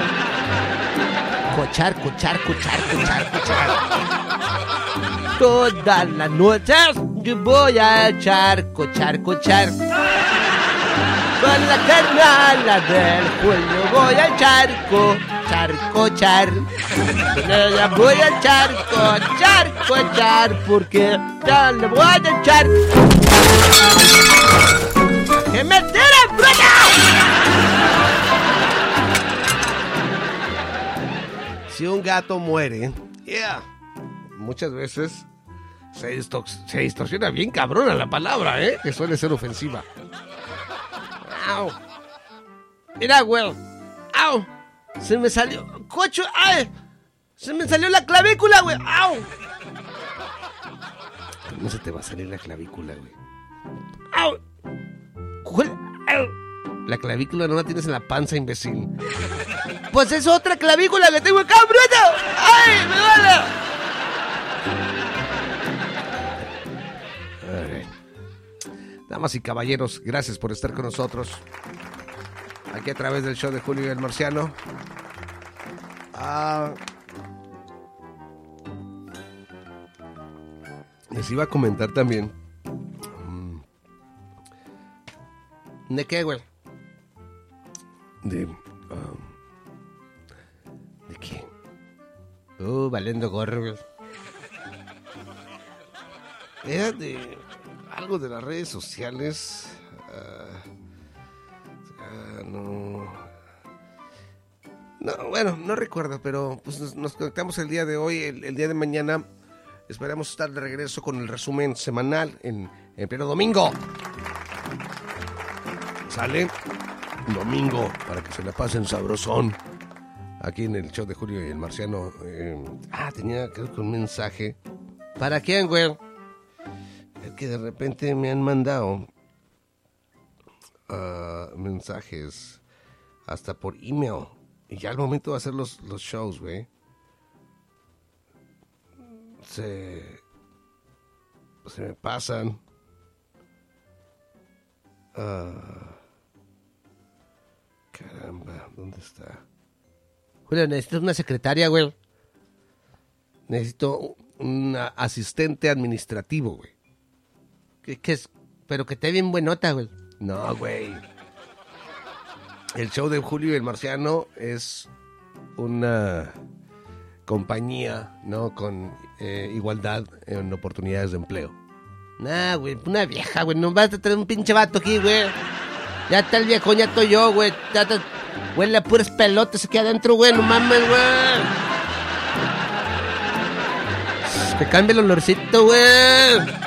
Charco, charco, charco, charco, charco. Todas las noches yo voy al charco, charco, charco. Con la carnala del Julio voy al charco, charco, char. Voy al charco, charco, char, porque ya le voy a echar. ¡Que me tiren, Si un gato muere, yeah, muchas veces se distorsiona bien cabrona la palabra, ¿eh? Que suele ser ofensiva. ¡Au! Mira, güey. ¡Au! Se me salió. ¡Cocho! ¡Ay! Se me salió la clavícula, güey. ¡Au! No se te va a salir la clavícula, güey. ¡Au! ¿Cuál? ¡Au! La clavícula no la tienes en la panza, imbécil. Pues es otra clavícula que tengo acá, bruto. ¡Ay! ¡Me duele! Damas y caballeros, gracias por estar con nosotros. Aquí a través del show de Julio y el Marciano. Ah, les iba a comentar también. mm, ¿De qué, güey? De. ah, ¿De qué? Uh, valiendo gorro, güey. Era de algo de las redes sociales. ah, ah, no. No, bueno, no recuerdo, pero pues nos, conectamos el día de hoy, el, el día de mañana. Esperamos estar de regreso con el resumen semanal en, en pleno domingo. Sale domingo para que se la pasen sabrosón. Aquí en el show de Julio y el Marciano. eh, ah, tenía creo que un mensaje. ¿Para quién, güey? Es que de repente me han mandado ah, mensajes hasta por email. Y ya al momento de hacer los, los shows, güey. Se. Se me pasan. Ah, caramba, ¿dónde está? Julio, necesito una secretaria, güey. Necesito un asistente administrativo, güey. ¿Qué, qué es? Pero que esté bien buenota, güey. No, güey. El show de Julio y el Marciano es una compañía, ¿no? Con eh, igualdad en oportunidades de empleo. Nah, güey, una vieja, güey. No vas a traer un pinche vato aquí, güey. Ya está el viejo, ya estoy yo, güey. Ya está- Huele a puras pelotas aquí adentro, güey. No mames, güey. Que cambie el olorcito, güey.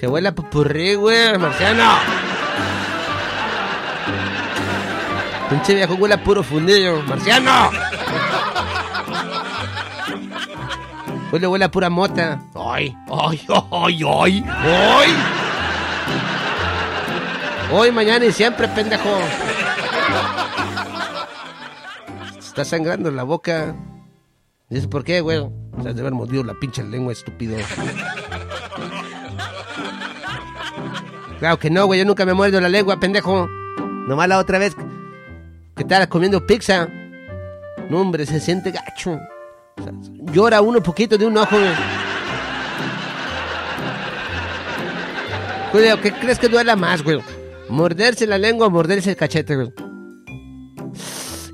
Que huele a pupurrí, güey, marciano. Pinche viejo huele a puro fundillo, marciano. Huele, huele a pura mota. Ay, ay, ay, ay, ay. Hoy, mañana y siempre, pendejo. Está sangrando la boca. ¿Dices por qué, güey? O sea, de haber mordido la pinche lengua, estúpido. Claro que no, güey. Yo nunca me muerdo la lengua, pendejo. Nomás la otra vez que estaba comiendo pizza. No, hombre, se siente gacho. Llora uno poquito de un ojo, güey. ¿qué crees que duela más, güey? ¿Morderse la lengua o morderse el cachete, güey?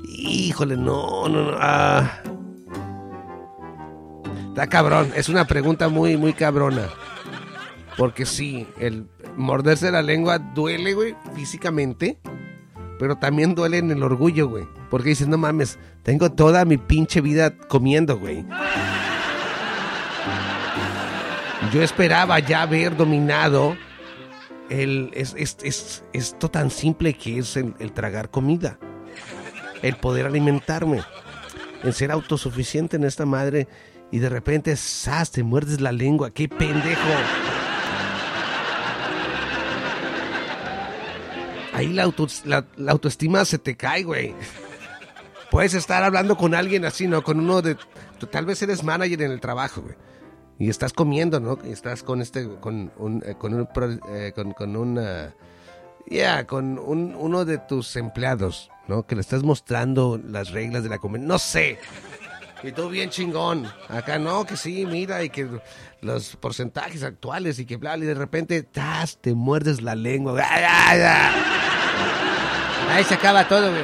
Híjole, no, no, no. ah. Está cabrón. Es una pregunta muy, muy cabrona. Porque sí, el morderse la lengua duele, güey, físicamente. Pero también duele en el orgullo, güey. Porque dices, no mames, tengo toda mi pinche vida comiendo, güey. Yo esperaba ya haber dominado el, es, es- es- esto tan simple que es el, el tragar comida. El poder alimentarme. En ser autosuficiente en esta madre Y de repente, ¡zas! Te muerdes la lengua. ¡Qué pendejo! Ahí la, auto- la- autoestima se te cae, güey. Puedes estar hablando con alguien así, ¿no? Con uno de... tú tal vez eres manager en el trabajo, güey. Y estás comiendo, ¿no? Y estás con este... Con un... eh, con un... eh, con. Ya, con un- uno de tus empleados, ¿no? Que le estás mostrando las reglas de la comida. No sé. Y tú bien chingón. Acá no, que sí, mira, y que los porcentajes actuales y que bla, y de repente ¡tas! te muerdes la lengua. Ahí se acaba todo, güey.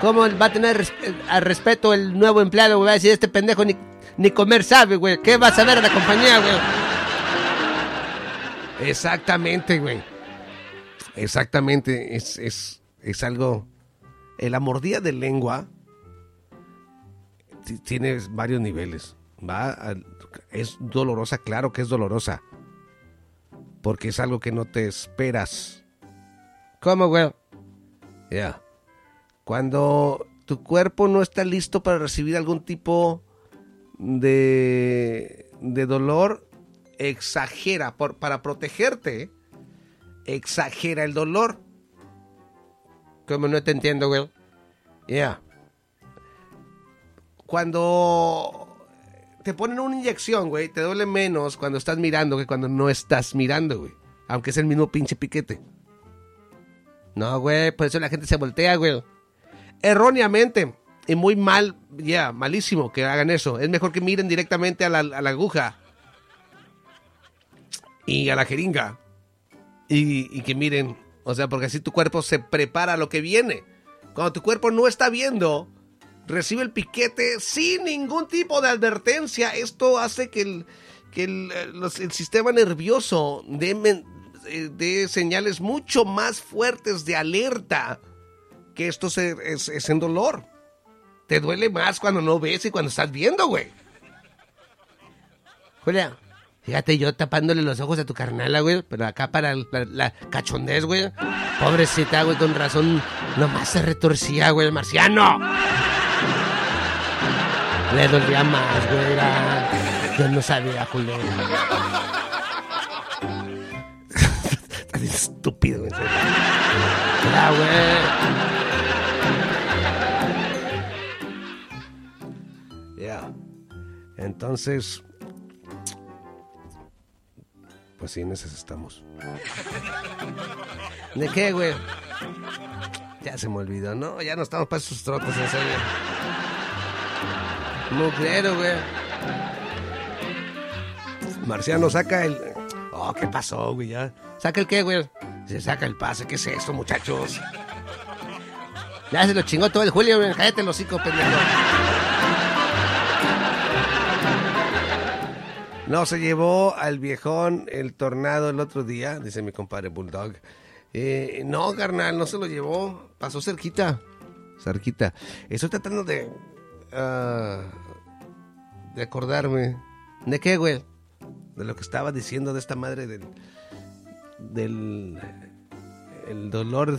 ¿Cómo va a tener al respeto el nuevo empleado, güey? Va a decir, este pendejo ni, ni comer sabe, güey. ¿Qué va a saber de la compañía, güey? Exactamente, güey. Exactamente. Es, es, es algo... La mordida de lengua tiene varios niveles. Va a- es dolorosa, claro que es dolorosa. Porque es algo que no te esperas. ¿Cómo, güey? Ya. Cuando tu cuerpo no está listo para recibir algún tipo de, de dolor, exagera. Por, para protegerte, exagera el dolor. ¿Cómo no te entiendo, güey? Ya. Cuando te ponen una inyección, güey, te duele menos cuando estás mirando que cuando no estás mirando, güey. Aunque es el mismo pinche piquete. No, güey, por eso la gente se voltea, güey. Erróneamente. Y muy mal, ya, malísimo que hagan eso. Es mejor que miren directamente a la, a la aguja. Y a la jeringa. Y, y que miren. O sea, porque así tu cuerpo se prepara a lo que viene. Cuando tu cuerpo no está viendo, recibe el piquete sin ningún tipo de advertencia. Esto hace que el, que el, eh, el sistema nervioso dé, eh, dé señales mucho más fuertes de alerta que esto se- es, es en dolor. Te duele más cuando no ves y cuando estás viendo, güey. Julia, fíjate yo tapándole los ojos a tu carnala, güey, pero acá para la, la cachondez, güey. Pobrecita, güey, con razón, nomás se retorcía, güey, el marciano. Le dolía más, güey. era- Yo no sabía. Estás bien estúpido, güey. Ya, güey. Ya. Entonces. Pues sí, en esas estamos. ¿De qué, güey? Ya se me olvidó, ¿no? Ya no estamos para esos trotes, en serio. Mugrero, güey. Marciano saca el. Oh, ¿qué pasó, güey? Ya. ¿Saca el qué, güey? Se saca el pase. ¿Qué es esto, muchachos? Ya se lo chingó todo el Julio, güey. Cállate el hocico, pendejo. No, se llevó al viejón el tornado el otro día, dice mi compadre Bulldog. Eh, no, carnal, no se lo llevó. Pasó cerquita. Cerquita. Estoy tratando de. De acordarme. ¿De qué, güey? De lo que estaba diciendo de esta madre del. del. el dolor.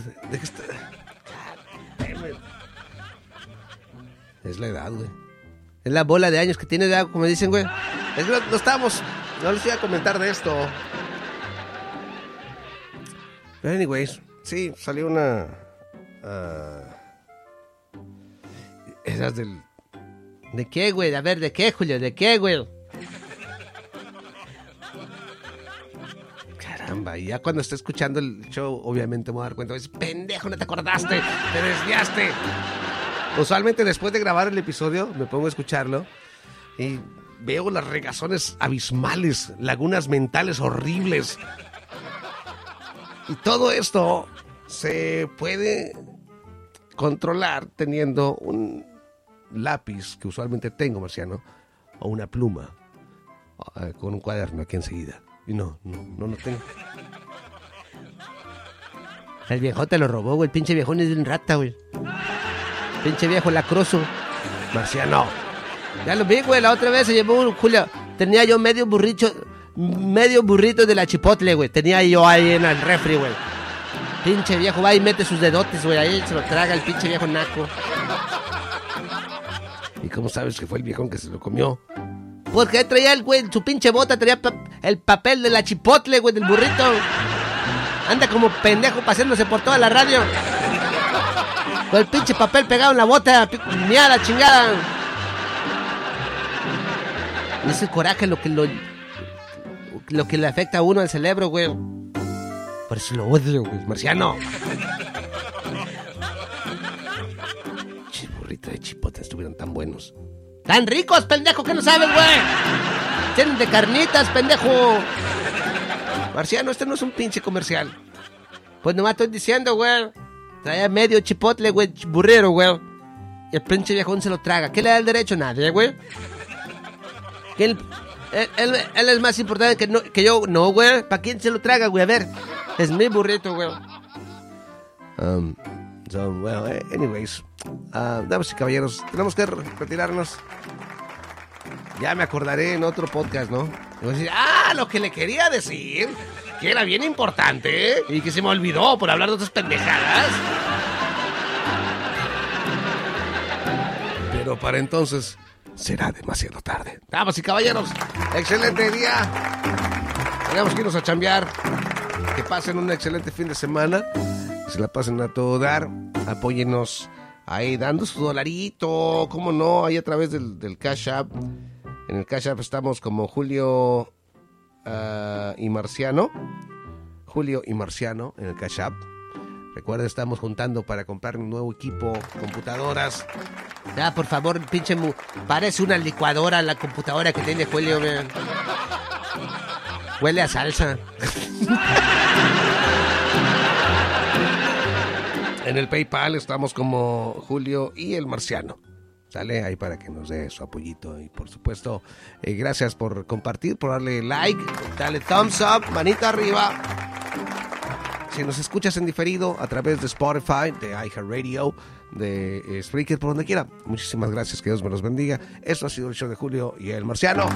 Es la edad, güey. Es la bola de años que tiene, ya, como dicen, güey. Es que no, estamos. No les iba a comentar de esto. Pero, anyways, sí, salió una. ah, esas del. ¿De qué, güey? A ver, ¿de qué, Julio? ¿De qué, güey? Caramba, y ya cuando esté escuchando el show, obviamente me voy a dar cuenta. Es pendejo, no te acordaste, te desviaste. Usualmente después de grabar el episodio, me pongo a escucharlo y veo las regazones abismales, lagunas mentales horribles. Y todo esto se puede controlar teniendo un lápiz que usualmente tengo, Marciano, o una pluma, eh, con un cuaderno aquí enseguida. Y no, no, no lo tengo. El viejo te lo robó, güey. El pinche viejón es un rata, güey. Pinche viejo lacroso. Marciano. Ya lo vi, güey. La otra vez se llevó un Julio. Tenía yo medio burrito. Medio burrito de la chipotle, güey. Tenía yo ahí en el refri, güey. Pinche viejo va y mete sus dedotes, güey. Ahí se lo traga el pinche viejo naco. ¿Y cómo sabes que fue el viejón que se lo comió? Porque traía el güey, su pinche bota, traía el papel de la chipotle, güey, del burrito. Anda como pendejo pasándose por toda la radio. Con el pinche papel pegado en la bota, pi- miada, chingada. Es el coraje lo que lo, lo que le afecta a uno al cerebro, güey. Por eso lo odio, güey, marciano. Che, burrito de estuvieron tan buenos. ¡Tan ricos, pendejo, que no sabes, güey! Tienen de carnitas, pendejo. Marciano, este no es un pinche comercial. Pues nomás estoy diciendo, güey. Traía medio chipotle, güey, burrero, güey. Y el pinche viejón se lo traga. ¿Qué le da el derecho? Nadie, güey. Él, él- él es más importante que, no- que yo. No, güey. ¿Para quién se lo traga, güey? A ver. Es mi burrito, güey. Um, so, well, eh, anyways, ah, damas y caballeros, tenemos que re- retirarnos. Ya me acordaré en otro podcast, ¿no? Ah, lo que le quería decir, que era bien importante y que se me olvidó por hablar de otras pendejadas. Pero para entonces será demasiado tarde. Damas y caballeros, excelente día. Tenemos que irnos a chambear. Que pasen un excelente fin de semana. Que se la pasen a todo dar. Apóyennos ahí dando su dolarito. ¿Cómo no? Ahí a través del, Cash App. En el Cash App estamos como Julio ah, y Marciano. Julio y Marciano en el Cash App. Recuerda, estamos juntando para comprar un nuevo equipo, computadoras. Ya, por favor, pinche mu. Parece una licuadora la computadora que tiene Julio, güey. Huele a salsa. En el PayPal estamos como Julio y el Marciano. Sale ahí para que nos dé su apoyito. Y por supuesto, eh, gracias por compartir, por darle like, dale thumbs up, manita arriba. Si nos escuchas en diferido a través de Spotify, de iHeartRadio, de eh, Spreaker, por donde quiera. Muchísimas gracias, que Dios me los bendiga. Esto ha sido el show de Julio y el Marciano.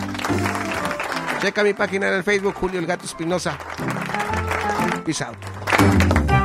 Checa mi página en el Facebook, Julio el Gato Espinosa. Peace out.